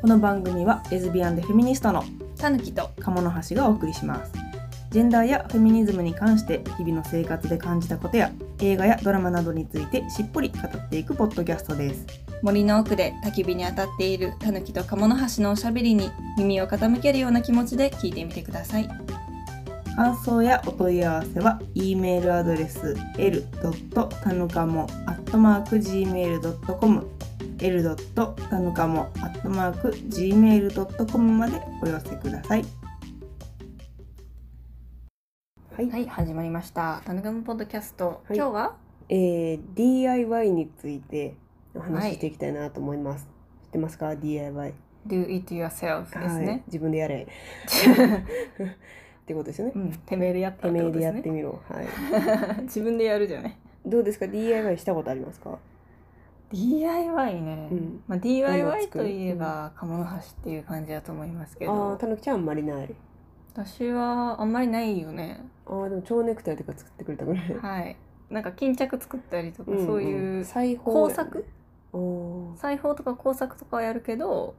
この番組はレズビアンでフェミニストのたぬきと鴨の橋がお送りしますジェンダーやフェミニズムに関して日々の生活で感じたことや映画やドラマなどについてしっぽり語っていくポッドキャストです森の奥で焚き火に当たっているたぬきと鴨の橋のおしゃべりに耳を傾けるような気持ちで聞いてみてください感想やお問い合わせは e メールアドレス l. たぬかも gmail.com l. たぬかも gmail.com までお寄せください。はい、はい始まりました。たぬかむポッドキャスト、はい。今日は？えー DIY についてお話ししていきたいなと思います、知ってますか？DIY Do it yourself ですはい。ね、自分でやれ。ってことですよね。うん。てめえでやったてめえでってことですね。やってみろ、はい。自分でやるじゃない。どうですか？DIY したことありますか？DIY ね、うん。まあ、物 DIY といえば鴨の橋っていう感じだと思いますけああどーたぬきちゃんあんまりない。私はあんまりないよね。ああでも蝶ネクタイとか作ってくれたぐら。いはい。なんか巾着作ったりとか、んん。そういう裁縫工作？裁縫とか工作とかはやるけど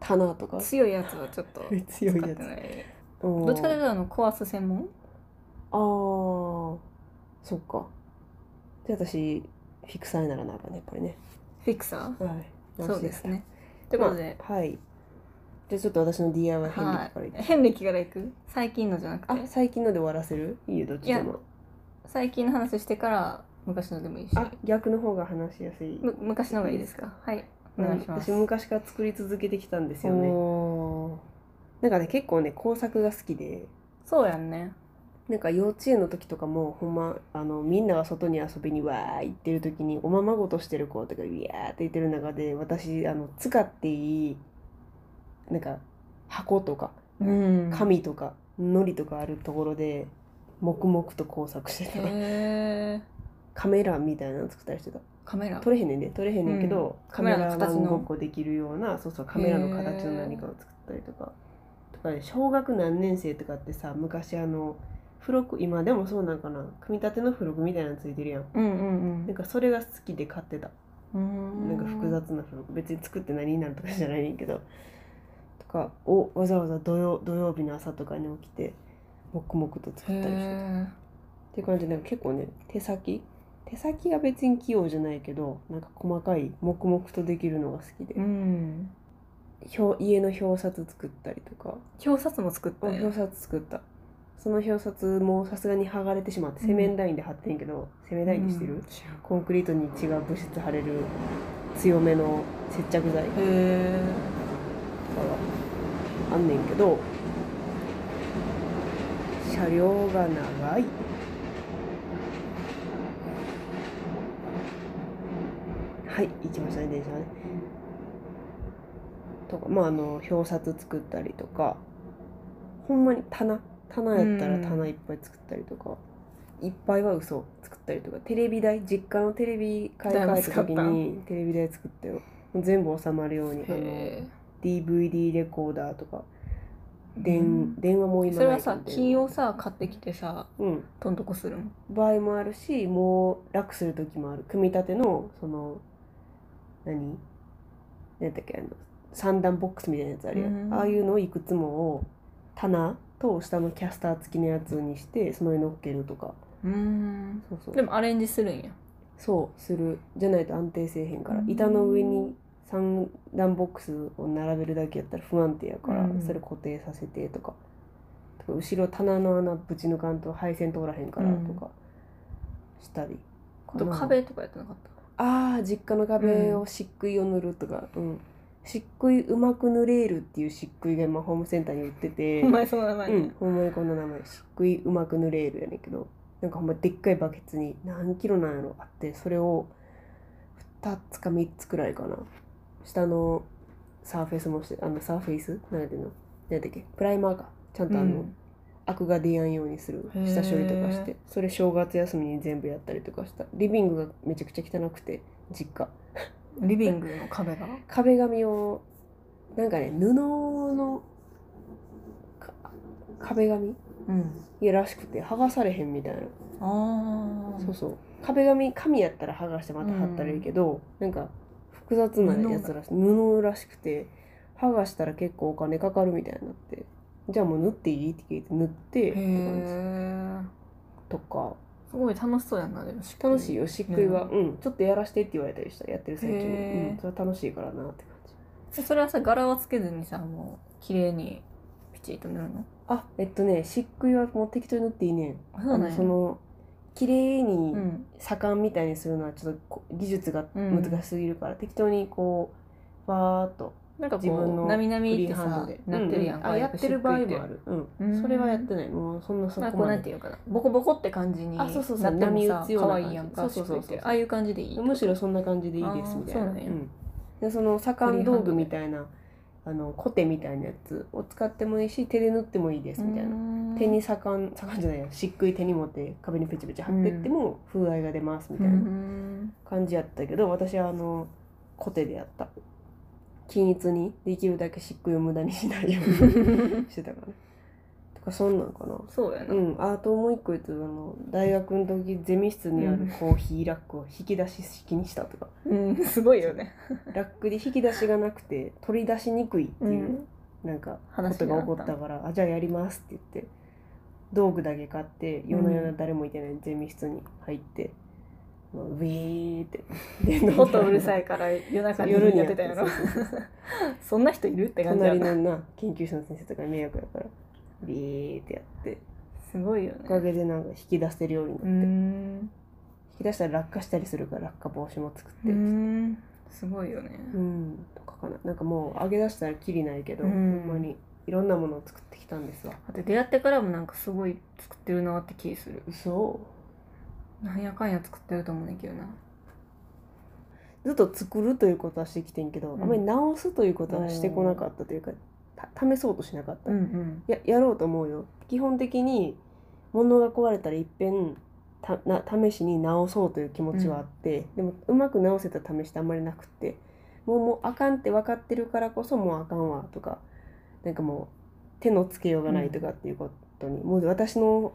棚とか？強いやつはちょっと使 強いやつ。どどっちかというとあの壊す専門？ああそっか。じゃあ私フィクサーにならなあかんねやっぱりね。フィクサー？はい。そうですね。ということで、まあはい。じゃあちょっと私の DIY 変は歴からいく、い変歴からいく？最近のじゃなくて？あ最近ので終わらせる？いいよどっちでも。最近の話してから昔のでもいいし。あ逆の方が話しやすい。む昔の方がいいですか？はい。お願いします、私昔から作り続けてきたんですよね。なんかね結構ね工作が好きで。そうやんねなんか幼稚園の時とかもほんまあのみんなが外に遊びにわー行ってる時におままごとしてる子とかウィヤーって言ってる中で私あの使っていいなんか箱とかうん。紙とか糊とかあるところで黙々と工作してた。カメラみたいなの作ったりしてた。カメラ。撮れへんねんで。撮れへんねんけど、うん。カメラの形ごっこできるようなそうそうカメラの形の何かを作ったりとか。とかね小学何年生とかってさ昔あの付録今でもそうなんかな。組み立ての付録みたいなのついてるやん。うんうんなんかそれが好きで買ってた。うん。なんか複雑な付録別に作って何になるとかじゃないけど。とかをわざわざ土曜土曜日の朝とかに起きて黙々と作へったりしてた。えっていう感じでなんか結構ね手先。手先が別に器用じゃないけどなんか細かい黙々とできるのが好きで、うん。表家の表札作ったりとか。表札も作った表札作ったその表札もさすがに剥がれてしまってうん。セメンダインで貼ってんけど、セメンダインにしてる、うん。コンクリートに違う物質貼れる強めの接着剤。あんねんけど車両が長い。はい行きましたね電車がね。とかまああの表札作ったりとかほんまに棚棚やったら棚いっぱい作ったりとか、いっぱいは嘘作ったりとかテレビ台実家のテレビ買い替えた時にテレビ台作ったよ。全部収まるようにあのへ DVD レコーダーとかえ電,、電話も今それはさ金をさ買ってきてさうん。どんとこするん場合もあるしもう楽する時もある。組み立てのその何？何だっけあの三段ボックスみたいなやつあるやん、うん。ああいうのをいくつもを棚と下のキャスター付きのやつにしてその上に乗っけるとか。うん。そうそう。でもアレンジするんや。そうする。じゃないと安定せえへんから、うん。板の上に三段ボックスを並べるだけやったら不安定やから、うんそれ固定させてとか。とか後ろ棚の穴ぶち抜かんと配線通らへんからとかしたり、あと壁とかやってなかった？ああ実家の壁を漆喰を塗るとか、うん漆喰うまく塗れるっていう漆喰が今ホームセンターに売ってて。その名前ね。うん、ほんまにこんな名前。漆喰うまく塗れるやねんけど。なんかほんまでっかいバケツに何キロなんやろあってそれを2つか3つくらいかな。下のサーフェイスもしてあのサーフェイス？何てんの？何やっけ？プライマーか。ちゃんとあの、うん。アクが出やんようにする。下処理とかして。それ正月休みに全部やったりとかした。リビングがめちゃくちゃ汚くて実家リビングの壁が？壁紙をなんかね布のか壁紙？うん。いやらしくて剥がされへんみたいな。ああそうそう。壁紙紙やったら剥がしてまた貼ったらいいけど、なんか複複雑なやつらし布らしくて剥がしたら結構お金かかるみたいになって。じゃあもう縫っていい？って聞いて縫ってへって感えじとかすごい楽しそうやんなでも楽しいよ漆喰は、ねうん。ちょっとやらしてって言われたりしたやってる最中うん、それは楽しいからなって感じ。えそれはさ柄はつけずにさもう綺麗にピチッと塗るの？あえっとね漆喰はもう適当に塗っていいねん。そうなんや。その綺麗にうん。盛んみたいにするのはちょっとこ技術がうん。難しすぎるから、適当にこうバーっとなんか自分のなみなフみってさリーハンドでなってるやんか、ううあやってる場合もある。るうん、うん。それはやってない。もうそんなそまあこうこまでなんていうかな。ボコボコって感じになあそうそうそう。ってもさ波打つようなやんかそうそうそうああいう感じでいい。むしろそんな感じでいいですみたいな。そうなんでその盛ん道具みたいなあのコテみたいなやつを使ってもいいし手で塗ってもいいですみたいな。な手に盛ん盛んじゃないよ。漆喰手に持って壁にペチペチ貼ってっても風合いが出ますみたいな感じやったけど私はあのコテでやった均一にできるだけ漆喰を無駄にしないように してたから。ねとかそんなんかな。そうやな、うん。あともう一個言うとあの大学の時ゼミ室にあるコーヒーラックを引き出し式にしたとか、うん、すごいよね。ラックで引き出しがなくて取り出しにくいっていう、なんかこ話とが起こったからあじゃあやりますって言って道具だけ買って夜な夜な誰もいてないゼミ室に入って、もうウィーって。音うるさいから夜中に夜にやってたやろ。そうそう。そうそんな人いるって感じ隣のな研究者の先生とかに迷惑やから。ビーってやって。すごいよおかね。げでなんか引き出せるようになって、引き出したら落下したりするから落下防止も作って。すごいよね。うん。とかかな。なんかもう上げ出したらきりないけど、うん。ほんまに。いろんなものを作ってきたんですわ。だって出会ってからもなんかすごい作ってるなって気する。嘘なんやかんや作ってると思うねんけどな。ずっと作るということはしてきてんけど、うん。あんまり直すということはしてこなかったというかた試そうとしなかった、んややろうと思うよ。基本的に物が壊れたらいっぺんたな試しに直そうという気持ちはあって、でもうまく直せた試しってあんまりなくってもうもうあかんって分かってるからこそもうあかんわとかなんかもう手のつけようがないとかっていうことに、もう私の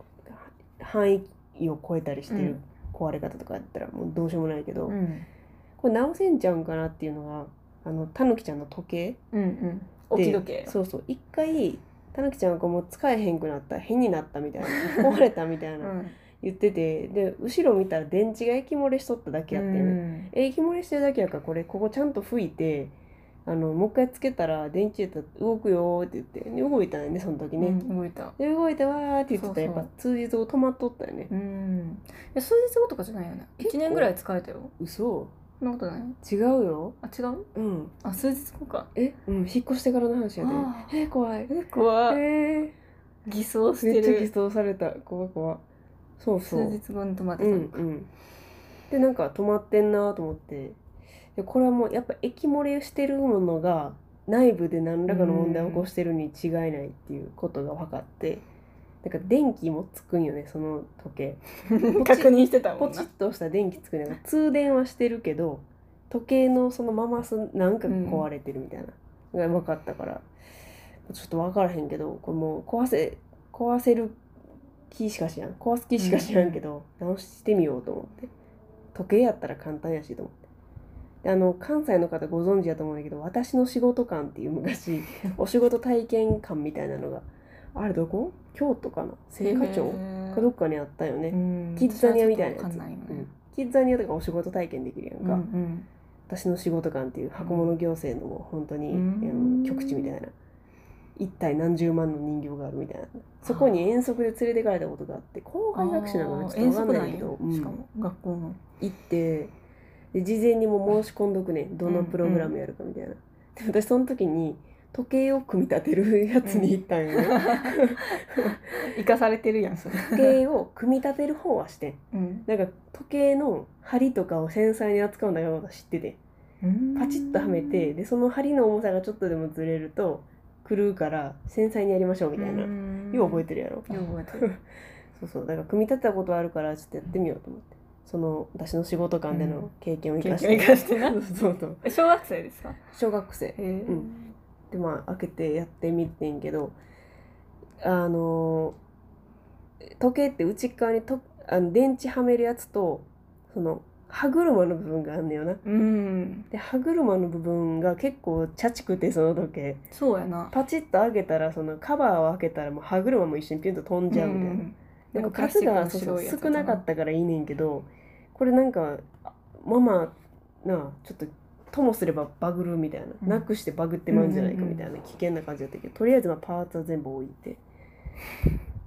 範囲を超えたりしてるうん。壊れ方とかやったらもうどうしようもないけど、うん。これ直せんちゃうんかなっていうのがあのたぬきちゃんの時計うんうん。置き時計。そうそう。一回たぬきちゃんがもう使えへんくなった変になったみたいな 壊れたみたいうなん。言っててで後ろ見たら電池が液漏れしとっただけやってんね、うん。え液漏れしてるだけやからこれここちゃんと吹いてあのもう一回つけたら電池やったら動くよーって言って。で動いたんよねその時ね、うん動いた。で動いてわーって言ってたらやっぱ数日後止まっとったよね。うん。いや数日後とかじゃないよね。結構。1年ぐらい使えたよ。嘘。そんなことない？違うよ。あ違う？うん。あ数日後か。えうん引っ越してからの話やで。あえー、怖い。え怖い。え偽装しー、めてっちゃ偽る装された。怖い怖い。そうそう。数日後に止まってうんたうん。でなんか止まってんなと思ってでこれはもうやっぱ液漏れしてるものが内部で何らかの問題を起こしてるに違いないっていうことが分かってなんか電気もつくんよねその時計。確認してたもんな。ポチッとした電気つくね通電はしてるけど時計のそのまますなんか壊れてるみたいな。のが分かったから、ちょっと分からへんけどこれもう壊せ壊せる気しかしやん。壊す気しかしやんけど、直してみようと思って。時計やったら簡単やしと思って。であの関西の方ご存知やと思うんだけど私の仕事館っていう昔 お仕事体験館みたいなのがあれどこ？京都かな？青果町？かどっかにあったよね、うん。キッザニアみたいなやつ、うん。キッザニアとかお仕事体験できるやんか、うんうん。私の仕事館っていう箱物行政のもう本当に、うん。あの極地みたいな。一体何十万の人形があるみたいな。そこに遠足で連れてかれたことがあって校外学習なのかなちょっと分かんないけど、うん。も学校の。行ってで事前にもう申し込んどくねどのプログラムやるかみたいな、で私その時に時計を組み立てるやつに行ったんよね、生かされてるやんそれ。時計を組み立てる方はしてん。うん。なんか時計の針とかを繊細に扱うんだことは知ってて。パチッとはめてでその針の重さがちょっとでもずれると狂うから繊細にやりましょうみたいな、よう覚えてるやろ、よう覚えてる。そうそう。だから組み立てたことあるからちょっとやってみようと思ってその私の仕事間での経験を生かして、経験を生かしてな。そうそう。小学生ですか？小学生。うん。でまあ開けてやってみてんけどあの時計って内側にとあの電池はめるやつとその歯車の部分があんねよな。うん。で歯車の部分が結構チャチくてその時計。そうやな。パチッと上げたらそのカバーを開けたらもう歯車も一緒にピュンと飛んじゃうみたいな、うん。なんか数がそうそう少なかったからいいねんけどこれなんかあまあまあなあちょっとともすればバグるみたいな、うん。なくしてバグってまうんじゃないかみたいうん。な。危険な感じだったけどとりあえずまあパーツは全部置いて。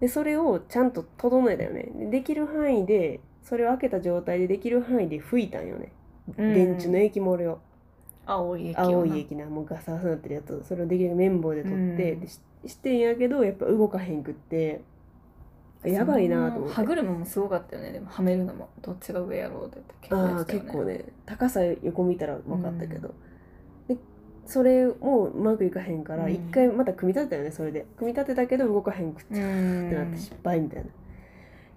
でそれをちゃんと整えたよね。でできる範囲でそれを開けた状態でできる範囲で吹いたんよね、うん電池の液漏れを。青い液青い液な。もうガサガサになってるやつそれをできる綿棒で取って、うん。してんやけどやっぱ動かへんくってやばいなと思って。歯車もすごかったよね。でもはめるのもどっちが上やろうって結構やあ結構ね。高さ横見たら分かったけど、でそれもうまくいかへんからうん。一回また組み立てたよねそれで。組み立てたけど動かへんくっうてん。ってなって失敗みたいな。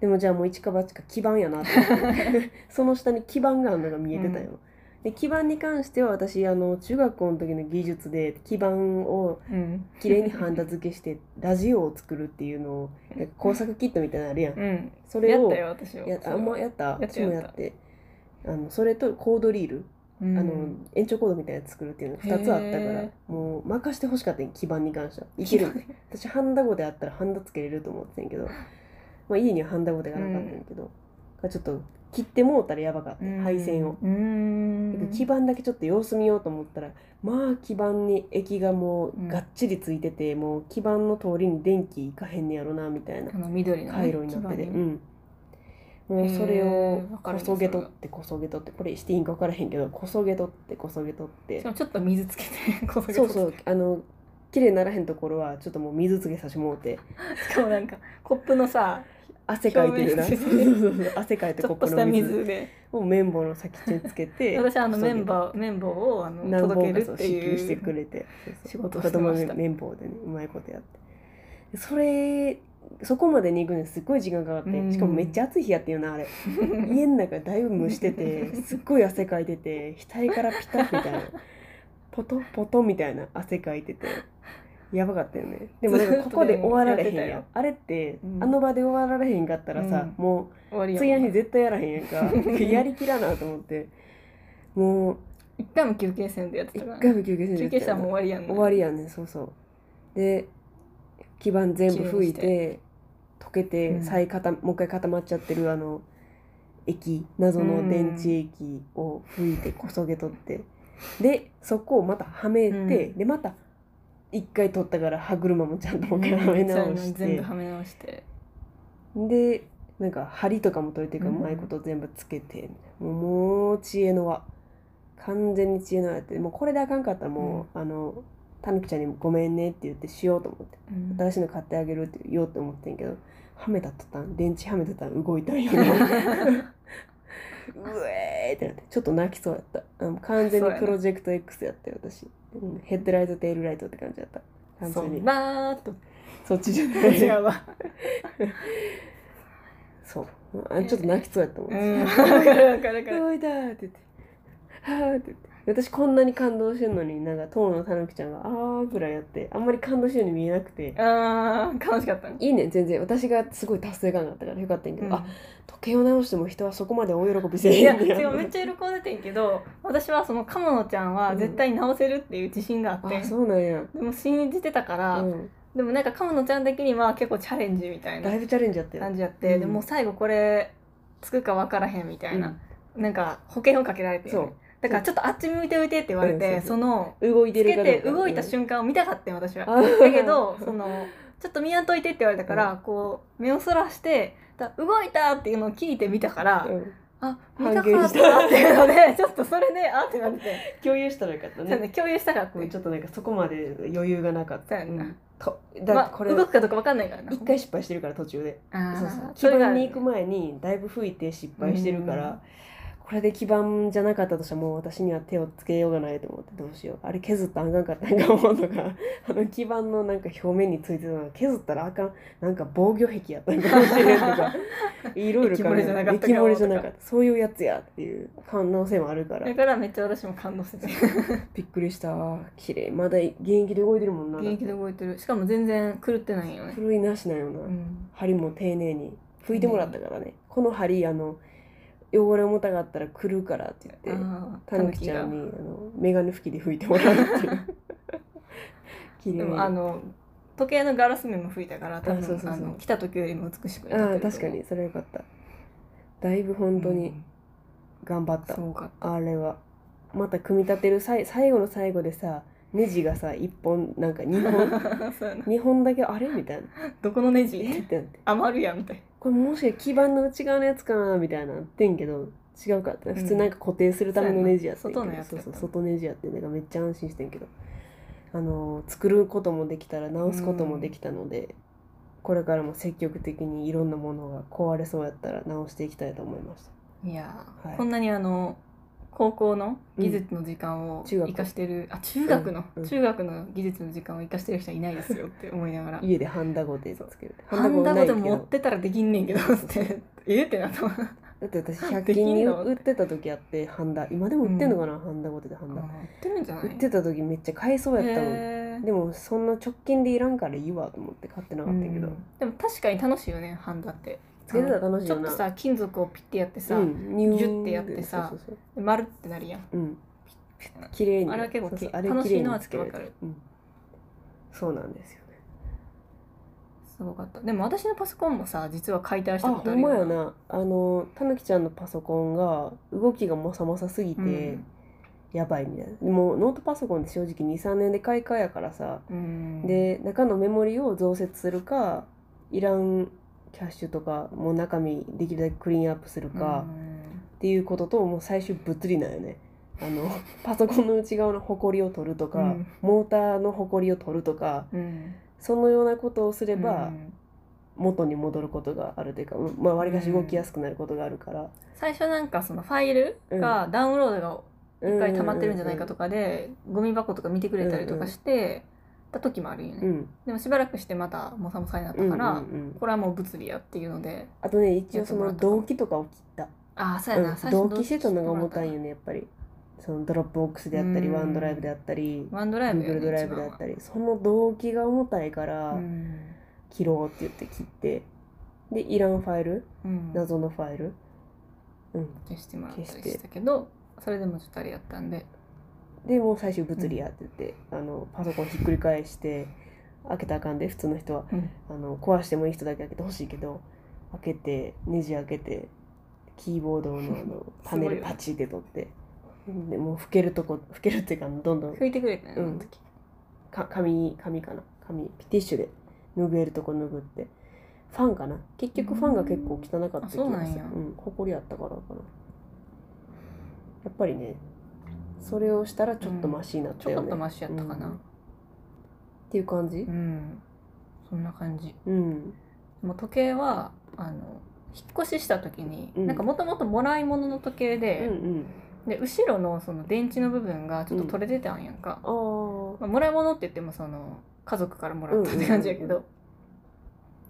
でもじゃあもう一か八か基板やなって その下に基板があるのが見えてたよ。で基板に関しては私あの中学校の時の技術で基板をうん。きれいにハンダ付けしてラジオを作るっていうのを工作キットみたいなのあるやん。うん。それをやったよ私は。やあんまやった？私もやって。あのそれとコードリール、うん。あの延長コードみたいなやつ作るっていうのが2つあったからへもう任してほしかったん基板に関しては。いける。私ハンダゴであったらハンダつけれると思ってんけど、まあ、家にはハンダゴでがなかったんやけど、ちょっと切ってもうたらやばかった、うん。配線を。基板だけちょっと様子見ようと思ったらまあ基板に液がもうがっちりついてて、もう基板の通りに電気いかへんねやろなみたいなあの緑のね回路になってて、うん、もうそれをこそげ取ってこそげ取って。これしていいんか分からへんけどこそげ取ってこそげ取って。ちょっと水つけて こそげそう取って。そう。あの綺麗にならへんところはちょっともう水つけさせてもうて。しかもなんかコップのさ汗かいてるな。汗かいてコッちょっとしたプの水を綿棒の先っちょにつけて私はあの綿棒綿棒をあの何届けるってい支給してうくれて。仕事してました綿棒でねうまいことやって。でそれそこまでに行くのにすっごい時間かかって、うん。しかもめっちゃ暑い日やっていうなあれ。家の中だいぶ蒸してて すっごい汗かいてて額からピタッみたいな。ポトポトみたいな汗かいててやばかったよね。でもなんかここで終わられへんやんあれって、うん。あの場で終わられへんかったらさ、もう終わりや次の日絶対やらへんやんか。やりきらなと思って。もう一回も休憩せんでやって一たからね。回も休憩せんで休憩したらもう終わりやんね。終わりやねそうそう。で基板全部吹いて溶けて、うん。再固もう一回固まっちゃってるあの液謎の電池液を吹いてこそげ取って、でそこをまたはめて、うん。でまた一回取ったから歯車もちゃんともう一回はめ直して、全部はめ直して。でなんか針とかも取れてるからうん。うまいこと全部つけて、もうもう知恵の輪。完全に知恵の輪やって。もうこれであかんかったらもう、あのたぬきちゃんにも「ごめんね」って言ってしようと思って。うん。新しいの買ってあげるって言おうと思ってんけどはめた途端電池はめた途端動いたんよ うえーってなってちょっと泣きそうやった。完全にプロジェクト X やったよ私、うんヘッドライトテールライトって感じやった。完そ全にんなーっと。そっちじゃない。違うわそう。あちょっと泣きそうやったもん、うん。動いたーって言ってはーって言って私こんなに感動してんのになんか当のたぬきちゃんがあーぐらいやってあんまり感動してるように見えなくて。あー楽しかったねいいね全然。私がすごい達成感があったからよかったんやけど、あ時計を直しても人はそこまで大喜びせえへんねや。違うめっちゃ喜んでてんけど私はその鴨野ちゃんは絶対に直せるっていう自信があって、あそうなんや、でも信じてたから、うん、でもなんか鴨野ちゃん的には結構チャレンジみたいなだいぶチャレンジやったよ感じやって、うん。でもう最後これつくか分からへんみたいな、うん。なんか保険をかけられて、そうだからちょっとあっち向いておいてって言われて、うんその動いてつけるかどうか。て動いた瞬間を見たかったよ私は。だけど そのちょっと見やんといてって言われたから、こう目をそらしてだ動いたっていうのを聞いて見たから、うん。あ見たかったたっていうので ちょっとそれであってなって、共有したらよかったね。ね共有したかった、うんちょっとなんかそこまで余裕がなかった。とだまあ、これ動くかどうか分かんないからな。一回失敗してるから途中で。そうそう。基盤に行く前にだいぶ吹いて失敗してるからこれで基盤じゃなかったとしたらもう私には手をつけようがないと思ってどうしよう。あれ削ったらあかんかったんか思うのが あの基盤のなんか表面についてたのが削ったらあかん。なんか防御壁やったんかもしれんとか いろいろ考え液漏れじゃなかったか液漏れじゃなかったそういうやつやっていう可能性もあるから。だからめっちゃ私も感動してて びっくりした。綺麗。まだ現役で動いてるもんな。現役で動いてる。しかも全然狂ってないよね、古いなしなよな、うん、針も丁寧に。拭いてもらったからね、この針あの汚れ重たかったら来るからって言ってたぬきちゃん狸にあのメガネ拭きで拭いてもらうっていう。綺麗がでにもあの時計のガラス面も吹いたから多分あ来た時よりも美しくああなってると思う。確かにそれよかった。だいぶ本当に頑張った、すごかった。あれは。また組み立てるさい最後の最後でさネジがさ1本なんか2本 そうやな。2本だけあれ？みたいな。どこのネえ？ジってなって。余るやんみたいこれもしか基板の内側のやつかな？みたいななってんけど違うかった。普通なんか固定するためのネジやってんけど。そうやな。外のやつやったそうそう外ネジやってなん。かめっちゃ安心してんけど。あのー作ることもできたら直すこともできたので、これからも積極的にいろんなものが壊れそうやったら直していきたいと思いました。いやー、はい。こんなにあの高校の技術の時間を中学。生かしてる、あ中学の、中学の技術の時間を生かしてる人はいないですよって思いながら。家でハンダゴテつける。ハンダゴで持ってたらできんねんけどって。え？ってなっだって私 100でき均に売ってた時あってハンダ。今でも売ってんのかな、ハンダゴテでハンダ。売ってるんじゃない？売ってた時めっちゃ買いそうやったもん、でもそんな直近でいらんからいいわと思って買ってなかったけど、うん。でも確かに楽しいよねハンダってつけてたら楽しいちょっとさ金属をピッてやってさ、うん、ニュジュッてやってさ丸ってなるやん。そううん綺麗に。あれは結構きそう楽しいのはつけわかる。うん、そうなんですよね。すごかった。でも私のパソコンもさ実は解体したあほんことあるよまやな。あのたぬきちゃんのパソコンが動きがもさもさすぎて、うん。やばいみたいな。もうノートパソコンって正直23年で買い替えやからさ、うん。で中のメモリを増設するかいらんキャッシュとかもう中身できるだけクリーンアップするか、っていうことともう最終物理なんよね。あの パソコンの内側のホコリを取るとか、うん。モーターのホコリを取るとかうん。うんそのようなことをすればうん。元に戻ることがあるというかうんまあわりかし動きやすくなることがあるから、最初なんかそのファイルがダウンロードがうん一回溜まってるんじゃないかとかでゴミ箱とか見てくれたりとかしてた時もあるよね、うん。でもしばらくしてまたモサモサになったうんから、うんうんこれはもう物理やっていうので。あとね一応その同期とかを切った、ああそうやな、うん。最初同期してたのが重たいよよねやっぱり。その Dropbox であったりうん。 OneDrive であったり OneDrive よねドライブであったり。その同期が重たいからうん。切ろうって言って切って。でいらんファイル？うん。謎のファイル？うん。消してもらったりしたけどそれでもちょっとあれやったんででもう最終物理やって言って、あのパソコンひっくり返して開けたらあかんで普通の人は。うん。あの壊してもいい人だけ開けてほしいけど開けてネジ開けてキーボードのあの パネルパチって取って。でもう拭けるとこ拭けるっていうかどんどん拭いてくれたよね、うん。か紙紙かな？紙ティッシュで拭えるとこ拭って。ファンかな？結局ファンが結構汚かった気がする。うなんや。うんほこりあったからかな。やっぱりねそれをしたらちょっとマシになっちたよね、ょこっとマシやったかな。うん。っていう感じ？うん、そんな感じ。うん。でも時計はあの引っ越しした時に、うん。なんかもともともらい物の時計うんうで,、ん。で後ろのその電池の部分がちょっと取れてたんやんか、あー。まあ、もらい物って言ってもその家族からもらったって感じやけど、うんうん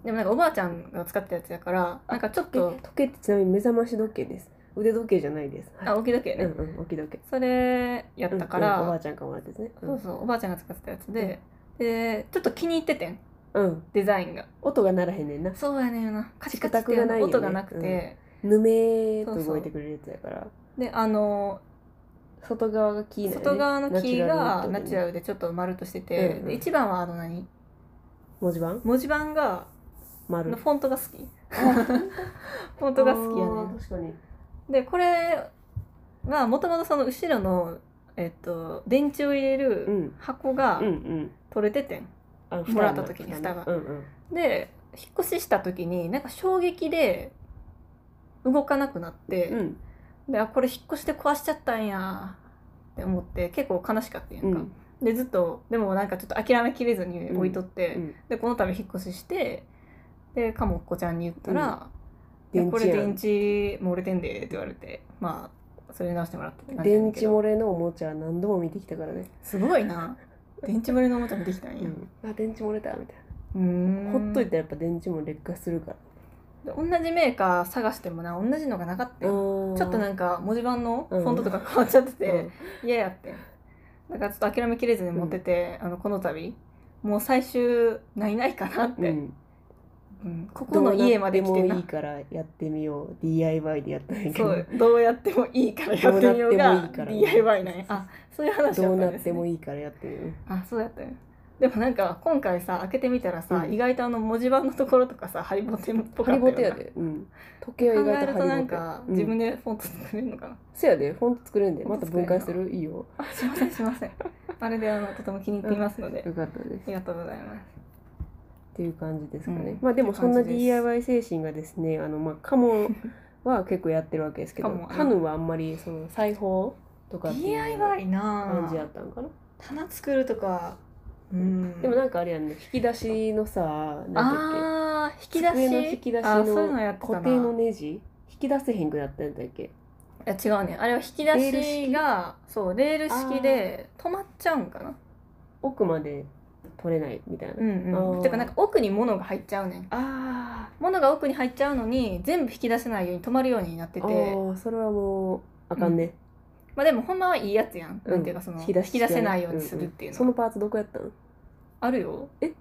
でもなんかおばあちゃんが使ったやつやからなんかちょっとえ時計ってちなみに目覚まし時計です腕時計じゃないです、はい。あ置き時計ね、うんうん置き時計。それやったから、うんうんおばあちゃんからもらったやつね。そうそうおばあちゃんが使ってたやつで、でちょっと気に入っててん。うん、うん、デザインが。音が鳴らへんねんな。そうやねんな。カチカチってね。音がなくて、ぬめーっと動いてくれるやつやから。であの外側がキーね。外側のキーがナチュラルルでちょっと丸としてて、うん。うんで一番はあの何？文字盤？文字盤が丸。のフォントが好き。フォントが好きやね確かにでこれはもともとその後ろの、えっと、電池を入れうるん。箱がうんうん。取れててん、あもらった時に蓋が。うんうん。で引っ越しした時になんか衝撃で動かなくなって、うん。であこれ引っ越して壊しちゃったんやって思って結構悲しかったんやか、うん。んでずっとでもなんかちょっと諦めきれずに置いとって、うんでこの度引っ越ししてでかもっこちゃんに言ったら「いや電これ電池漏れてんで」って言われてまあそれ直してもらったって電池漏れのおもちゃ何度も見てきたからね、すごいな。電池漏れのおもちゃもできたんや。うん、あ電池漏れたみたいうーん。なほっといたらやっぱ電池も劣化するから。で同じメーカー探してもな同じのがなかったよ。ちょっとなんか文字盤のフォントとか変わっちゃってて嫌、やってんだからちょっと諦めきれずに持ってて、あのこの度もう最終ないないかなって、うんうん、ここの家まで来てな。どうなってもいいからやってみよう。DIY でやったんやけど。そう。どうやってもいいからやってみようが DIY なんや。あそういう話だどうなっったんです、ね、てもいいからやってみよう。あそうやったよでもなんか今回さ開けてみたらさ、うん。意外とあの文字盤のところとかさハリボテっぽかハったよな。リボテやで、うん、時計は意考え外とるとなんハかリボテ。自分でフォント作れるのかな、せやで。フォント作れんで。また分解する？いいよ。あすいませんすいません。あれであのとても気に入っていますので、よかったです。ありがとうございますっていう感じですかね、うん。まあでもそんな DIY 精神がですねあのまあカモは結構やってるわけですけどカヌはあんまりその裁縫とかっていう DIY な感じやったんかな棚作るとかうん。でもなんかあれやんね引き出しのさなんだっあーけ引き出し？引き出しの固定のネジ？引き出せへんくなったんだっけ？いや違うね。あれは引き出しがそうレール式で止まっちゃうんかな。奥まで取れないみたいな、うんうん。てかなんか奥に物が入っちゃうねん。あ物が奥に入っちゃうのに全部引き出せないように止まるようになってて。ーそれはもうあかんね、まあでもほんまはいいやつやん、うん。なんていうかその引き出せないようにするっていうの。は、そのパーツどこやったん？あるよ。え？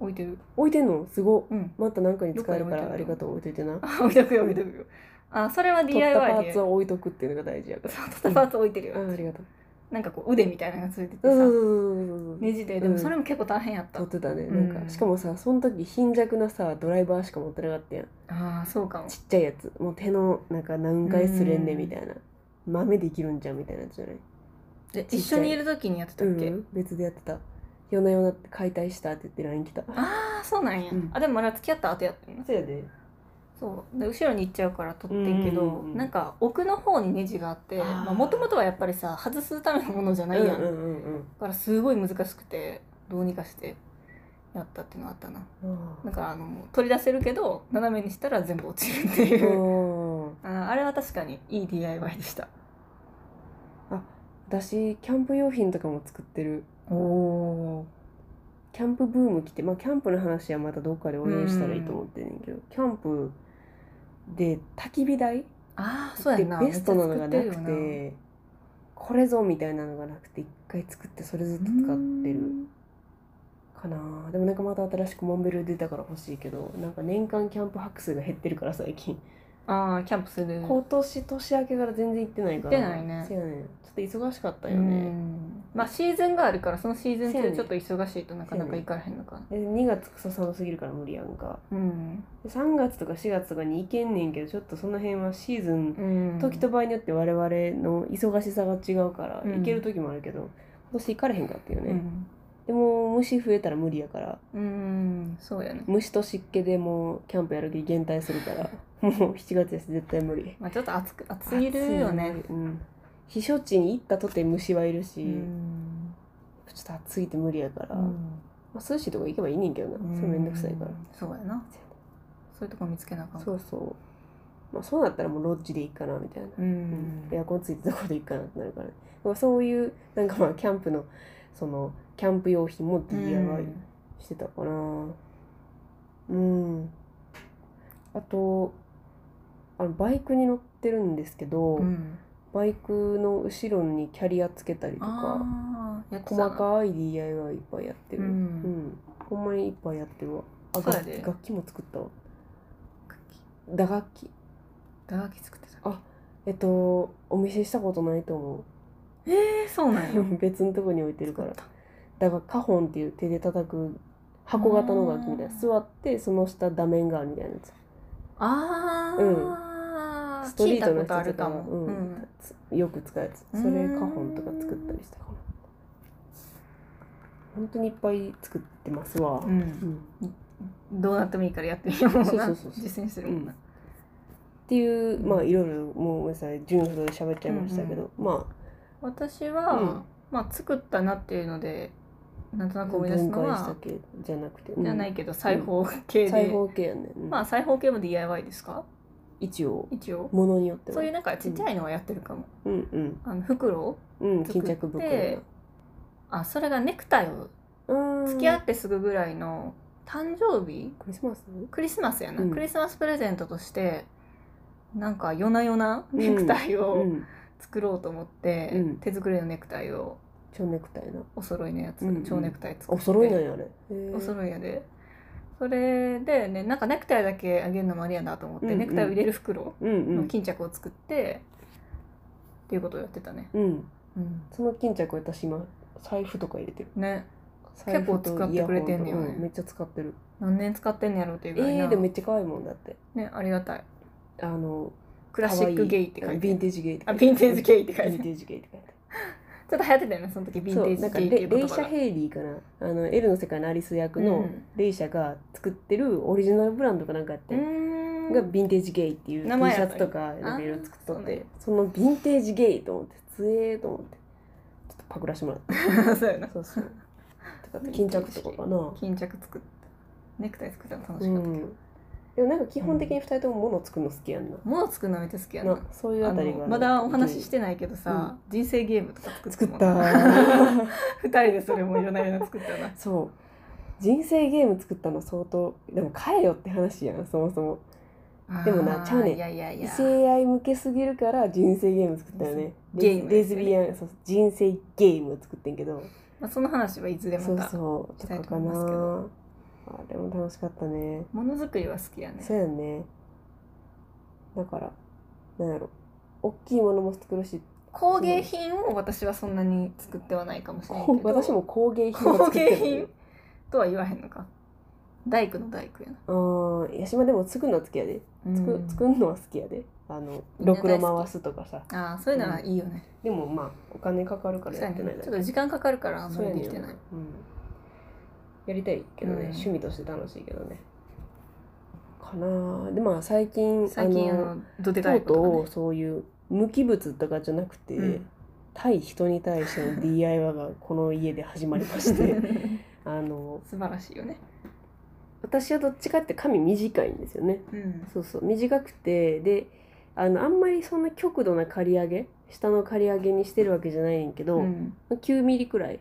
置いてる。置いてんの？すごっ。うん。また何かに使えるからありがとう。置いといてな。あ 置いとくよ置いとくよ。あそれは取ったパ DIY でーツは置いとくっていうのが大事やから。取ったパーツ置いてるよ、あーありがとうなんかこう腕みたいなのがついててさ、うん。うんうんうん。ネジででもそれも結構大変やった、取ってたね。うん。なんかしかもさその時貧弱なさドライバーしか持ってなかったやん。ああそうかも。ちっちゃいやつ。もう手のなんか何回すれん。ねみたいな。豆できるんじゃんみたいなやつじゃない？で一緒にいる時にやってたっけ、うん。別でやってた。夜な夜なって解体したって言って LINE 来た。ああそうなんや、うん。あでもあれは付き合った後やってるなそうやでそう。で後ろに行っちゃうから取ってんけど、うんうんうんなんか奥の方にネジがあってあーもともとはやっぱりさ外すためのものじゃないやん、だうんうんうん。からすごい難しくてどうにかしてやったっていうのがあったな。うん。だからあの取り出せるけど斜めにしたら全部落ちるっていう、うん。あーあれは確かにいい DIY でした。私キャンプ用品とかも作ってる。おおキャンプブーム来てまあキャンプの話はまたどっかで応援したらいいと思ってんねんけど、キャンプで焚き火台ああそうやな。ベストなのがなくてこれぞみたいなのがなくて一回作ってそれずっと使ってるかな。でもなんかまた新しくモンベル出たから欲しいけどなんか年間キャンプ泊数が減ってるから最近ああキャンプする。今年年明けから全然行ってないから。行ってないね。そうやね。んちょっと忙しかったようねん。まあシーズンがあるからそのシーズン中ちょっと忙しいとなかなか行かれへんのかな。で2月クソ寒すぎるから無理やんか。うん。で3月とか4月とかに行けんねんけどちょっとその辺はシーズンうん。時と場合によって我々の忙しさが違うからうん。行ける時もあるけど、今年行かれへんかったよね、うん。でも虫増えたら無理やから。うん。そうやね。虫と湿気でもうキャンプやる気減退するからもう7月やし絶対無理。まあちょっと暑く暑すぎるよね。暑い。うん。避暑地に行ったとて虫はいるし、うん。ちょっと暑いって無理やから、うん。まあ、涼しいとこ行けばいいねんけどな、それめんどくさいから。そうやな。そういうとこ見つけなあかんそうそう。まあそうなったらもうロッジでいいかなみたいな、ううん。んエアコンついてたとこでいいかなってなるから、ね、まあそういうなんかまあキャンプのそのキャンプ用品も DIY してたかな。うん。あとあのバイクに乗ってるんですけど、うん。バイクの後ろにキャリアつけたりとか細かい DIY いっぱいやってる。ううん。ん、ほんまにいっぱいやってるわ。あ楽器楽器も作ったわ。打楽器。打楽器作ってた。えっとお見せしたことないと思えー、そうなんや。う 別のとこに置いてるから。だからカホンっていう手で叩く箱型の楽器みたいな。座ってその下座面があるみたいなやつ。ああ、ストリートの人とかも、うんよく使うやつ。それカホンとか作ったりしたかな本当にいっぱい作ってますわ、うん。うんどうなってもいいからやってみようもんな実践するもんな、っていうまあいろいろもうごめんなさい順序で喋っちゃいましたけど、ま私は、うん。まあ作ったなっていうのでなんとあなく思い出すの分解したは系じゃなくて、じゃないけど裁縫系で、裁縫系やね、うん。まあ裁縫系も DIY ですか？一応。一応。ものによっては。そういうなんかちっちゃいのはやってるかも、うんうん。あの袋うん巾着袋。あそれがネクタイをうん。付き合ってすぐぐらいの誕生日？クリスマス？クリスマスやな、うん。クリスマスプレゼントとしてなんか夜な夜なネクタイうをん。作ろうと思って、うん。手作りのネクタイを。蝶ネクタイな。お揃いのやつ、うんうん。蝶ネクタイ作って。お揃いなんやあれ。お揃いやでそれでねなんかネクタイだけあげるのもありやなと思って、うんうん。ネクタイを入れる袋うんうん。の巾着を作って、っていうことをやってたね。うん。うん、その巾着私今財布とか入れてる。ね。結構使ってくれてんねやね。めっちゃ使ってる。何年使ってんのやろうっていうぐらいな、えー、でもめっちゃ可愛いもんだって。ねありがたい。あの classic gay って書いて vintage gay ってあ vintage gay って書いて vintage gay って書いてちょっと流行ってたよねその時ヴィンテーそうなんかレレイシャ・ヘイリーかな。あのエルの世界のアリス役のうん。レイシャが作ってるオリジナルブランドかなんかやって、うーん。がヴィンテージゲイっていう T シ名前やャツとかなんかいろいろ作っとってその vintage gay と思ってつえーと思って。ちょっとパクらしてもらって そうやな。そうそう。巾着とかかな。巾着作ったネクタイ作ったの楽うしかったけど、んでもなんか基本的に2人とも物を作るの好きやんな、物作るのめっちゃ好きやな。なそういうあたりがまだお話ししてないけどさ、人生ゲームとか作作っったもんなた 二人でそれも夜な夜な作ったなそう。人生ゲーム作ったの相当でも買えよって話やんそもそも。でもなちゃうねん。いやいやいや。異性愛向けすぎるから人生ゲーム作ったよね。ゲームレズビアンそう人生ゲームを作ってんけど。まあ、その話はいずれまそうたそう。としたいとますけなどあでも楽しかったね。ものづくりは好きやね。そうやね。だからなんやろ。大きいものも作るし。工芸品を私はそんなに作ってはないかもしれないけど。私も工芸品を工作ってる。芸品とは言わへんのか。大工の大工やな。うん八島でも作るのは好きやで。作,、うん。作るのは好きやで。あのろくろ回すとかさ。ああそういうのはいいよね、でもまあお金かかるからやってないだけ。ちょっと時間かかるからあんまりできてない。うん、やりたいけどね、うん。趣味として楽しいけどね。かな。あでまあ最近最近ああののどでかいことか、ねとうそういう無機物とかじゃなくて、うん。対人に対しての DIY がこの家で始まりまして あの素晴らしいよね。私はどっちかって髪短いんですよね。うん。そうそう。短くてであのあんまりそんな極度な刈り上げ下の刈り上げにしてるわけじゃないねんけど、うん。9ミリくらい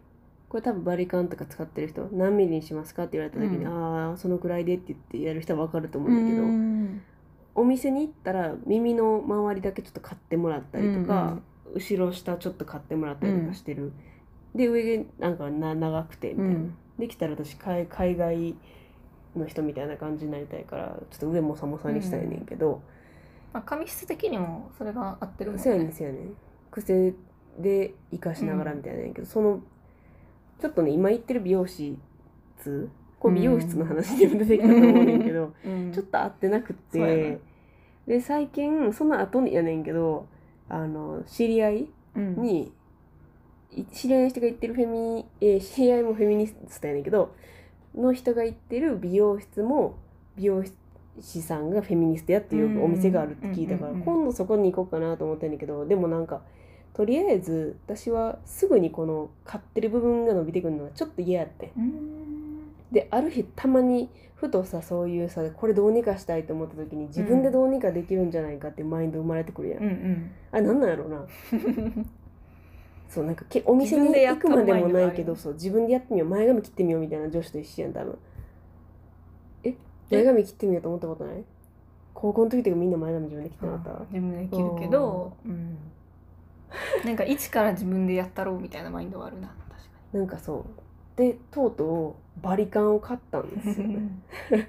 これ多分バリカンとか使ってる人何ミリにしますかって言われた時に、うん。ああそのくらいでって言ってやる人は分かると思うんだけど、うん。お店に行ったら耳の周りだけちょっと買ってもらったりとか、後ろ下ちょっと買ってもらったりとかしてる、で上なんかな長くてみたいな、うん。できたら私海海外の人みたいな感じになりたいからちょっと上もさもさにしたいねんけど、まあ、髪質的にもそれが合ってるもんそうやねんそうやねん。癖で生かしながらみたいなんやけど、そのちょっとね今行ってる美容室これ美容室の話にも出てきたと思うねんけど、うん。ちょっと合ってなくて。なで最近その後にやねんけどあの知り合いうん。知り合いの人が行ってるフェミ、えー知り合いもフェミニストやねんけどの人が行ってる美容室も美容師さんがフェミニストやっていうお店があるって聞いたから、今度そこに行こうかなと思ってんだけどでもなんかとりあえず私はすぐにこの買ってる部分が伸びてくるのがちょっと嫌やってうん。である日たまにふとさそういうさこれどうにかしたいと思った時に自分でどうにかできるんじゃないかってマインド生まれてくるやん、うんうん。あなんなんやろうな。そうなんかけお店に行くまでもないけどそう自分でやってみよう前髪切ってみようみたいな女子と一緒やん多分。え？前髪切ってみようと思ったことない？高校の時とかみんな前髪自分で切ってなかった、自分で切るけど、うん、なんか一から自分でやったろうみたいなマインドはあるな確かなんかそう。でとうとうバリカンを買ったんですよにね。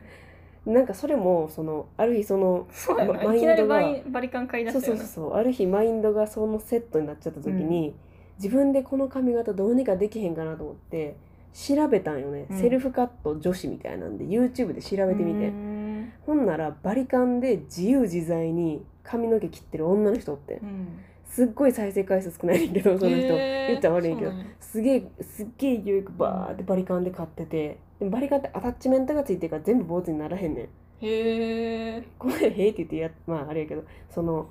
なんかそれもそのある日そのそうやな、マいきなりマインドがバリバリカン買い出したそうそうそう。ある日マインドがそのセットになっちゃった時に、自分でこの髪型どうにかできへんかなと思って調べたんよね、うん。セルフカット女子みたいなんで YouTube で調べてみて、うん。ほんならバリカンで自由自在に髪の毛切ってる女の人おって。うんすっごい再生回数少ないねんけどその人、へー言ったら悪いけど。すげえすっげえ勢いよくバーってバリカンで買ってて。でもバリカンってアタッチメントがついてるから全部坊主にならへんねん。へえごめんへーって言ってやまああれやけどその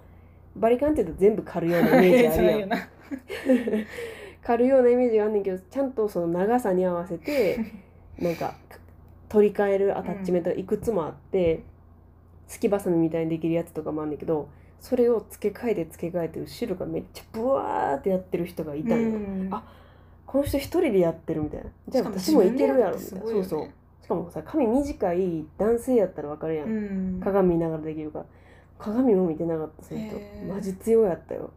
バリカンって言うと全部刈るようなイメージあるやん。な刈るようなイメージがあんねんけどちゃんとその長さに合わせて なんか取り替えるアタッチメントがいくつもあって、すきばさみみたいにできるやつとかもあんねんけどそれを付け替えて付け替えて後ろがめっちゃブワーってやってる人がいたんよ、うん。あこの人一人でやってるみたいなじゃあ私もいけるやろみ自たいな、ね。そうそう。しかもさ髪短い男性やったら分かるやん、うん。鏡見ながらできるから。鏡も見てなかったその人。マジ強やったよ。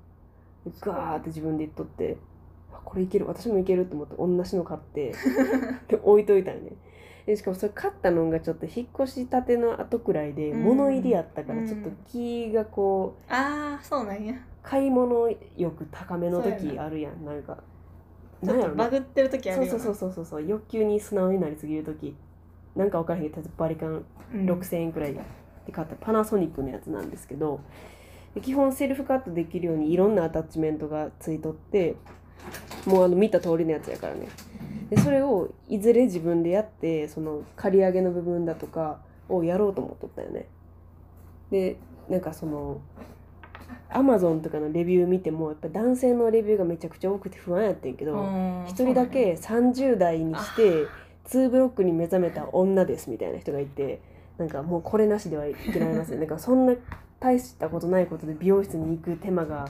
ガーって自分で言っとって。あこれいける。私もいけると思って同じの買って。で置いといたよねでしかもそれ買ったのがちょっと引っ越したての後くらいでうん。物入りやったからうん。ちょっと気がこうああそうなんや。買い物欲高めの時あるやん。なんかちょっとバグってる時あるよな。そうそうそうそうそう。欲求に素直になりすぎる時。なんか分からへんけどバリカンうん。6000円くらいで買ったパナソニックのやつなんですけどで基本セルフカットできるようにいろんなアタッチメントがついとってもうあの見た通りのやつやからね。でそれをいずれ自分でやってその刈り上げの部分だとかをやろうと思っとったよね。でなんかそのアマゾンとかのレビュー見てもやっぱ男性のレビューがめちゃくちゃ多くて不安やってんけど、うん。一人だけ30代にして2ブロックに目覚めた女ですみたいな人がいてなんかもうこれなしではいけないますよなんかそんな大したことないことで美容室に行く手間が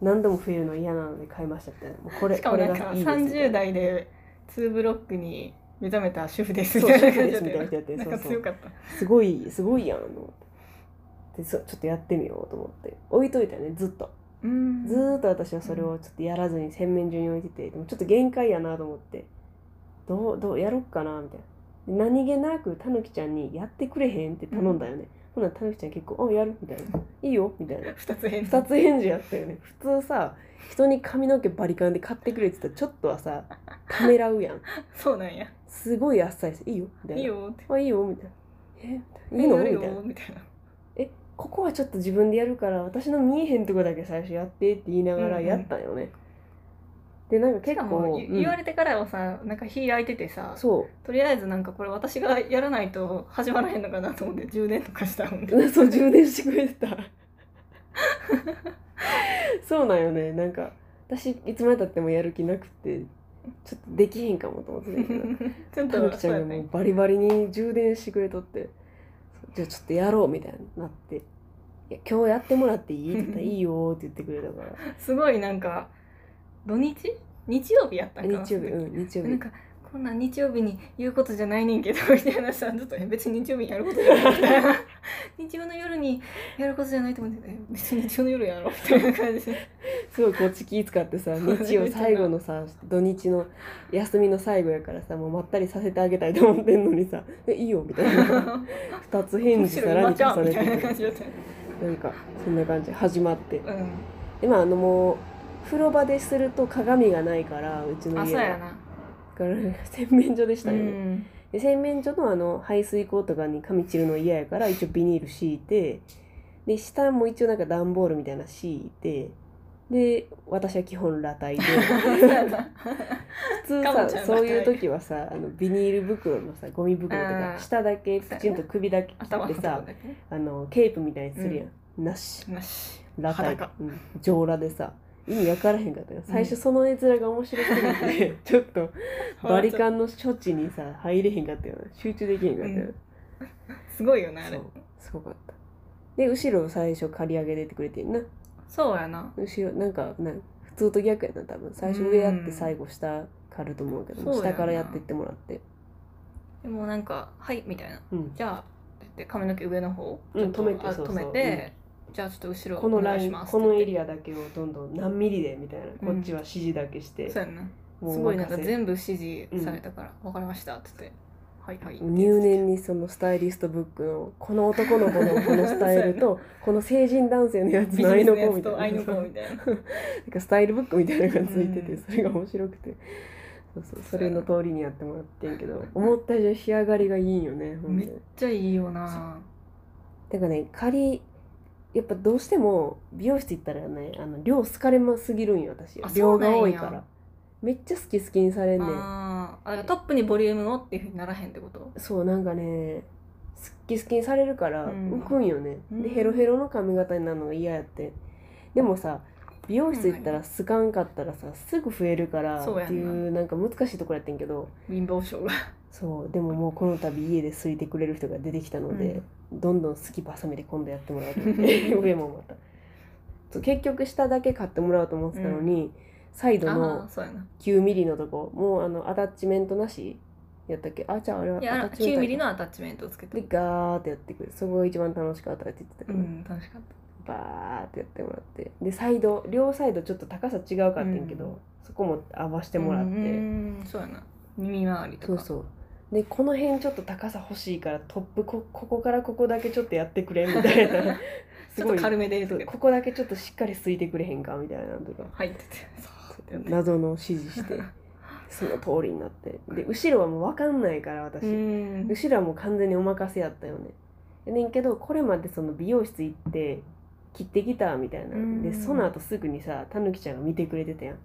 何度も増えるの嫌なので買いましたってもうこれしかもなんかこれがいいですみたい30代で2ブロックに目覚めた主婦ですみたいな主婦ですみたいな感じ人やってなんかそうそう強かったすごいすごいやんと思ってでそちょっとやってみようと思って置いといたよねずっとうんずーっと私はそれをちょっとやらずに洗面所に置いててでもちょっと限界やなと思ってどうどうやろっかなみたいなで何気なくたぬきちゃんに「やってくれへん?」って頼んだよね、ほなたぬきちゃん結構「あやる?」みたいな「いいよ」みたいな。2つ返事。2つ返事やったよね。普通さ人に髪の毛バリカンで買ってくれって言ったらちょっとはさためらうやん。そうなんや。すごいあっさりして「いいよ」みたいな。いいよって。あいいよ」みたいな「えいいの?」みたいな。ここはちょっと自分でやるから私の見えへんとこだけ最初やってって言いながらやったんよね、でなんかし結構言われてからはさなんか火開いててさそとりあえずなんかこれ私がやらないと始まらへんのかなと思って充電とかしたもん そう充電してくれてた。そうなんよね。なんか私いつまでたってもやる気なくてちょっとできへんかもと思ってたけど ちょっとちゃんやね。うバリバリに充電してくれとってじゃあちょっとやろうみたいになって「いや今日やってもらっていい?」って言ったら「いいよ」って言ってくれたから。すごいなんか土日？日曜日やったんかな？日曜日うん日曜日。なんかこんなん日曜日に言うことじゃないねんけど みたいなさずっとえ別に日曜日にやることじゃないみたいな。日曜の夜にやることじゃないと思ってえ別に日曜の夜やろみたいな感じ。ですごいこっち気使ってさ 日曜最後のさ土日の休みの最後やからさもうまったりさせてあげたいと思ってんのにさ「えいいよ」みたいな。二つ返事さらに重ねてなんかそんな感じ。で始まって。うん。でまああのもう風呂場ですると鏡がないからうちの家は。から洗面所でしたよね、うん。で洗面所のあの排水口とかに髪散るの嫌やから一応ビニール敷いてで下も一応なんか段ボールみたいなの敷いてで私は基本裸体で。普通さそういう時はさあのビニール袋のさゴミ袋とあかー下だけプチンと首だけ切ってさね。あのケープみたいにするやん、なし。なし。裸体。裸、うん、上裸でさ意味分からへんかったよ最初その絵面が面白すぎて、ちょっとバリカンの処置にさ入れへんかったよね集中できへんかったよ、うん。すごいよなあれ。すごかった。で後ろ最初刈り上げ出てくれてんな。そうやな。後ろなんかな普通と逆やな多分。最初上やってうん最後下刈ると思うけどそうやな下からやってってもらって。でもなんか「はい」みたいな。うん。じゃあって言って髪の毛上の方うんちょっと止めてあそうそう。止めてじゃあちょっと後ろこのラインこのエリアだけをどんどん何ミリでみたいな、うん。こっちは指示だけして。そうやんな。すごいなんか全部指示されたから「わかりました」って言って「はいはい」入念にそのスタイリストブックのこの男の子のこのスタイルと この成人男性のやつビの愛の子みたいな。と愛の子みたいな。なんかスタイルブックみたいなのがついてて、うん。それが面白くて。そうそうそれの通りにやってもらってんけど思った以上に仕上がりがいいんよねめっでちゃいいよな。てかね仮やっぱどうしても美容室行ったらねあの量好かれますぎるんよ私あ量が多いから。めっちゃ好き好きにされんねん。あトップにボリュームをっていうふうにならへんってこと？そうなんかね好き好きにされるからうん。浮くんよね、うん。でヘロヘロの髪型になるのが嫌やって。でもさ美容室行ったら好かんかったらさすぐ増えるからそうやんな。っていうなんか難しいところやってんけど。貧乏症が。そうでももうこの度家ですいてくれる人が出てきたので、どんどん好きバサミで今度やってもらうと思って。上もまたそう結局下だけ買ってもらおうと思ってたのに、サイドのーそうやな。9ミリのとこもうあのアタッチメントなしやったっけ？あじゃああれはアタッチメント9ミリのアタッチメントをつけて。でガーってやってくるそこが一番楽しかったって言ってたから、うん楽しかった。バーってやってもらって。でサイド両サイドちょっと高さ違うかってんけど、うん。そこも合わせてもらって、うんうん。そうやな。耳周りとか。そうそうでこの辺ちょっと高さ欲しいからトップこここからここだけちょっとやってくれみたいな。ちょっと軽めでここだけちょっとしっかりすいてくれへんかみたいなのとか。入ってて。そうってやって謎の指示して その通りになって。で後ろはもう分かんないから私、うん。後ろはもう完全にお任せやったよね。やねんけどこれまでその美容室行って切ってきたみたいな。うん。でその後すぐにさたぬきちゃんが見てくれてたやん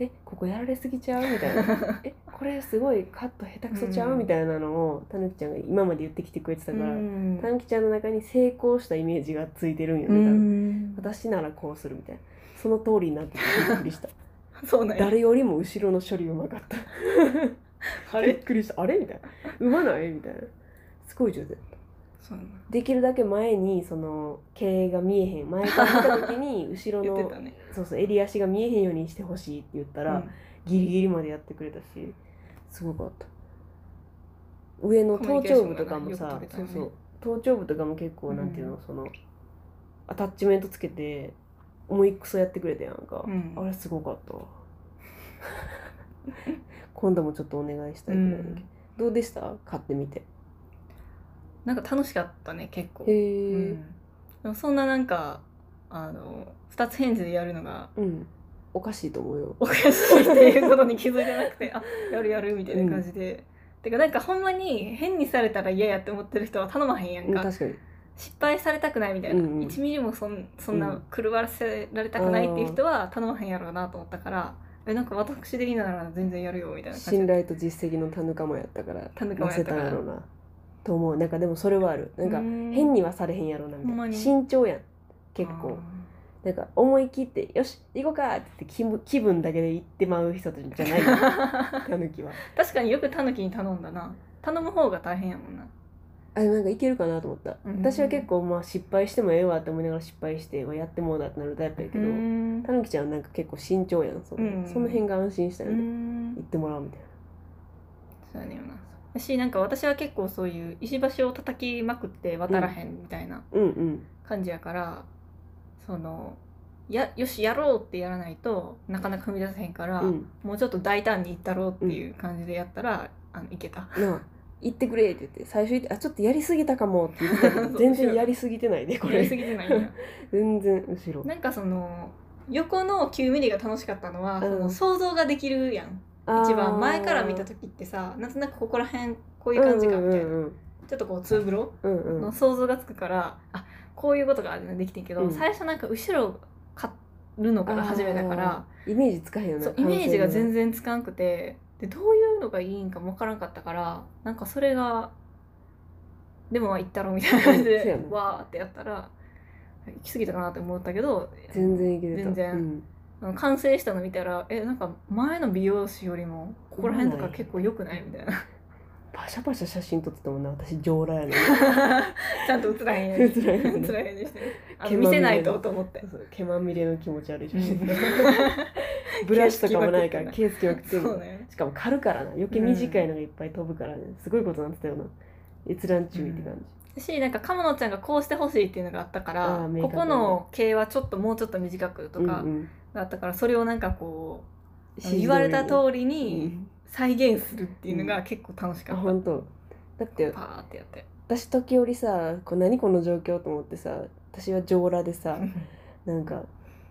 えここやられすぎちゃう？みたいな えこれすごいカット下手くそちゃう？うん。みたいなのをたぬきちゃんが今まで言ってきてくれてたからうん。たぬきちゃんの中に成功したイメージがついてるんようね多分ん私ならこうするみたいな。その通りになっててびっくりした。そうな誰よりも後ろの処理うまかった。あれ？びっくりした。あれ？みたいなうまない？みたいな。すごい上手。そうなんだできるだけ前にその毛が見えへん前から見た時に 後ろのね。そうそう襟足が見えへんようにしてほしいって言ったら、ギリギリまでやってくれたしすごかった。上の頭頂部とかもさ、がねそうそう。頭頂部とかも結構なんていうの、そのアタッチメントつけて重いクソやってくれたやんか、うん。あれすごかったわ。今度もちょっとお願いしたいぐらいだけど、うん。どうでした？買ってみてなんか楽しかったね結構。うん。でもそんななんかあの二つ返事でやるのがうん、おかしいと思うよ。おかしいっていうことに気づいてなくてあやるやるみたいな感じで、てかなんかほんまに変にされたら嫌やって思ってる人は頼まへんやんか、うん確かに。失敗されたくないみたいな、うんうん。1ミリもそんそんうなん。狂わせられたくないっていう人は頼まへんやろうなと思ったからえなんか私でいいなら全然やるよみたいな信頼と実績の田舎もやったから田舎も乗せやったから。たんやろうなと思う。なんかでもそれはある。なんかうん。変にはされへんやろうなみたいな。慎重やん結構。なんか思い切って「よし行こうか!」って言って気分気分だけで行ってまう人じゃないよあー タヌキは。確かによくタヌキに頼んだな。頼む方が大変やもんな。あなんかいけるかなと思った、うん。私は結構まあ失敗してもええわって思いながら失敗してやってもうだってなるタイプやけどうん。タヌキちゃんはなんか結構慎重やんその,、うん。その辺が安心したようね、ん。行ってもらうみたいな。そうやねんな私なんか私は結構そういう石橋を叩きまくって渡らへんみたいなうん。うん感じやから、そのやよしやろうってやらないとなかなか踏み出せへんから、うん。もうちょっと大胆にいったろうっていう感じでやったら、あのいけた。行ってくれって言って最初言って「あちょっとやりすぎたかも」って言ってたけ そう。ど全然やりすぎてないでこれ。やりすぎてない 全然後ろ。なんかその横の9ミリが楽しかったのは、うん。その想像ができるやん一番前から見た時ってさなんとなくここら辺こういう感じかみたいな、うんちょっとこうツーブロうんうん。うんの想像がつくから、あこういうことができてんけど、うん。最初なんか後ろ買るのから始めたからイメージつかへんよねイメージが全然然つかんくてでどういうのがいいんかも分からんかったからなんかそれがでもまあ行ったろみたいな感じでわーってやったら行き過ぎたかなって思ったけど全然全然。うん完成したの見たらえなんか前の美容師よりもここら辺とか結構良くないみたいな。パシャパシャ写真撮ってたもんな私上裸やね ちゃんと映らへんように。映らへんように。映らへんようにして。見せないとと思って。毛まみれの気持ち悪い写真。うん。ブラシとかもないから毛つきまくって。る。そうね。しかも刈るからな。余計短いのがいっぱい飛ぶからね。すごいことになってたよな。閲覧注意って感じ、しなんか鴨野ちゃんがこうしてほしいっていうのがあったかあらここの毛はちょっともうちょっと短くとかうんうん。があったからそれをなんかこう言われた通りりに再現するっていうのが結構楽しかった、あ本当。だってパーってやって。私時折さこう何この状況と思ってさ私は上裸でさ なんか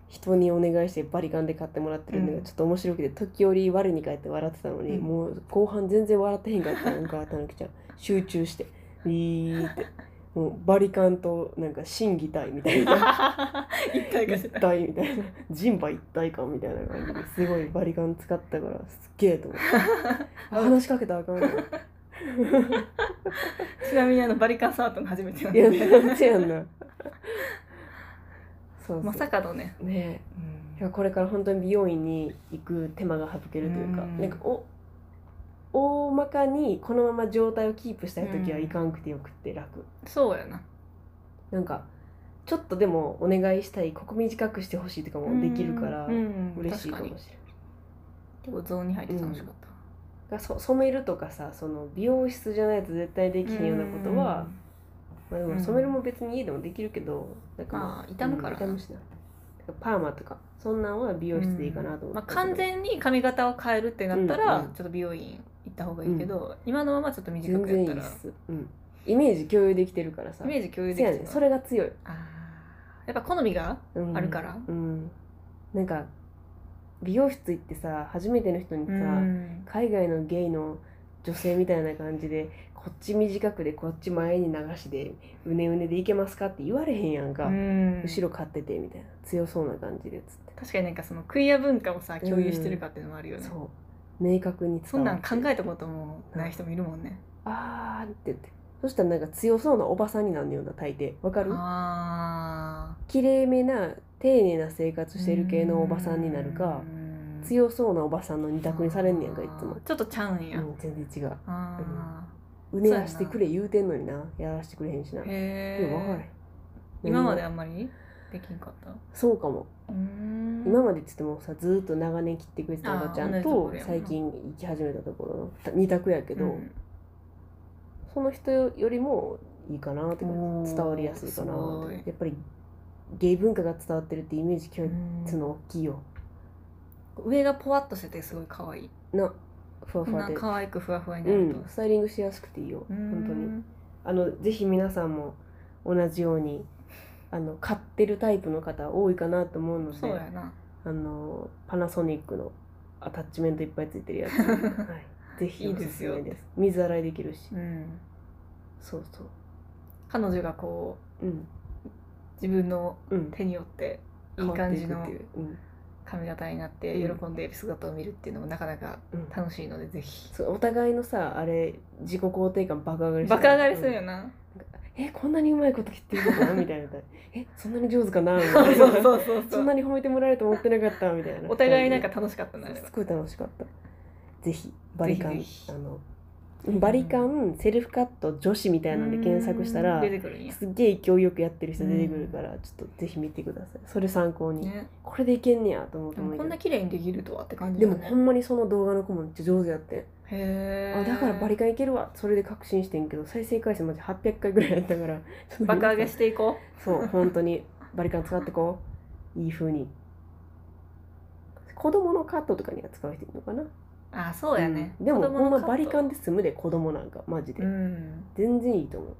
人にお願いしてバリカンで買ってもらってるのうん。がちょっと面白くて、時折我に返って笑ってたのに、うん。もう後半全然笑ってへんかったなんかたぬきちゃん集中してビーって。もうバリカンとなんか心技体みたいな。一体化一た。体みたいな。人馬一体感みたいな。感じですごいバリカン使ったからすっげえと思って。あ 話しかけたらあかん ちなみにあのバリカン触ったの初めてなんいやでなんでやんな。そうまさかのね、ね。えいやこれから本当に美容院に行く手間が省けるというか、うん。なんかお大まかにこのまま状態をキープしたい時はいかんくてよくって楽、そうやな。なんかちょっとでもお願いしたいここ短くしてほしいとかもできるからうんうん嬉しいかもしれ確に。結構ゾーンに入って楽しかった、ない、そ染めるとかさその美容室じゃないと絶対できひんようなことは、まあ、でもうん。染めるも別に家でもできるけどなんかまあー傷むから。なうん傷むしなパーマとかそんなんは美容室でいいかなと思って。まあ、たけど、完全に髪型を変えるってなったら、うんうん。ちょっと美容院行った方がいいけど、今のままちょっと短くやったら。うん、イメージ共有できてるからさ。イメージ共有できてるねん。それが強い、あー。やっぱ好みがうん。あるから。うん。なんか美容室行ってさ初めての人にさ、うん。海外のゲイの女性みたいな感じでこっち短くでこっち前に流しでうねうねでいけますかって言われへんやんか、うん。後ろ買っててみたいな。強そうな感じでつって、確かになんかそのクイア文化をさ共有してるかっていうのもあるよね、そう明確にそんなん考えたこともない人もいるもんね、あーって言って。そしたらなんか強そうなおばさんになんねんよな大抵。わかる？あ綺麗めな丁寧な生活ーしてる系のおばさんになるかうん。強そうなおばさんの二択にされんねやんかいつも。ちょっとちゃうんや、うん全然違う。あうねらしてくれ言うてんのにな。やらしてくれへんしな。ー。へいや分からへん。え今まであんまり？できんかった？そうかも。うん。今までって言ってもさずーっと長年切ってくれてたおばちゃんと最近行き始めたところ。のた二択やけど、うん。その人よりもいいかなっておー伝わりやすいかなって。やっぱりゲイ文化が伝わってるってイメージ共通の大きいよ。上がポワッとしててすごい可愛い。なふわふわで。可愛くふわふわにうなると。ん、スタイリングしやすくていいようん。本当に。あのぜひ皆さんも同じようにあの買ってるタイプの方多いかなと思うのでそうやな。あのパナソニックのアタッチメントいっぱいついてるやつ、はい、ぜひおすすめいいです水洗いできるし。うん。そうそう。彼女がこううん。自分のうん。手によってい変わってい感じのっていう。うん。髪型になってうん。喜んでいる姿を見るっていうのもなかなかうん。楽しいのでぜひ。そうお互いのさあれ自己肯定感爆上がり爆上がりするようんなえこんなにうまいこと切ってるのかな？みたいな。えそんなに上手かな？みたいな。そんなに褒めてもらえると思ってなかったみたいな。お互いなんか楽しかったなすごい楽しかった。ぜひバリカン。あのバリカンセルフカット女子みたいなんで検索したら出てくるんや。すっげえ勢いよくやってる人出てくるからちょっとぜひ見てください。それ参考に、ね。これでいけんねやと思うでもこんな綺麗にできるとはって感じね。もほんまにその動画の子もめっちゃ上手やってあだからバリカンいけるわ。それで確信してんけど再生回数マジ800回ぐらいやったから爆上げしていこそう本当に。バリカン使ってこう。いい風に。子供のカットとかには使う人いるのかな。うあそうやね。うん。でもほんまバリカンで済むで子供なんかマジで、うん。全然いいと思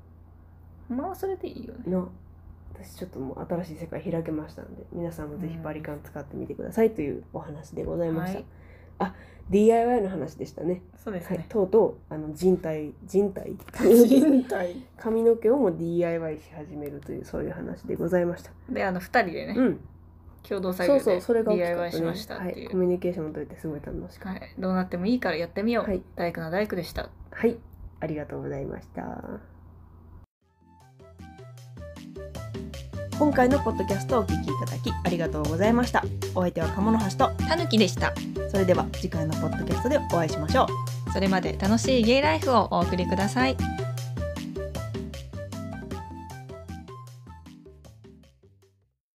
まあそれでいいよね。うな。私ちょっともう新しい世界開けましたので皆さんもぜひバリカン使ってみてくださいというお話でございました、はいあ DIY の話でしたね。はい、そうですね。とうとうあの人体人体。人体。髪の毛をも DIY し始めるというそういう話でございました。であの二人でねうん、共同作業で DIY ね。しましたっはい、てい。うコミュニケーションも取れてすごい楽しかっはい。どうなってもいいからやってみよう。はい。大工の大工でしたた。はい、ありがとうございました。今回のポッドキャストをお聞きいただきありがとうございました。お相手は鴨の橋と、たぬきでしたそれでは次回のポッドキャストでお会いしましょう。それまで楽しいゲイライフをお送りください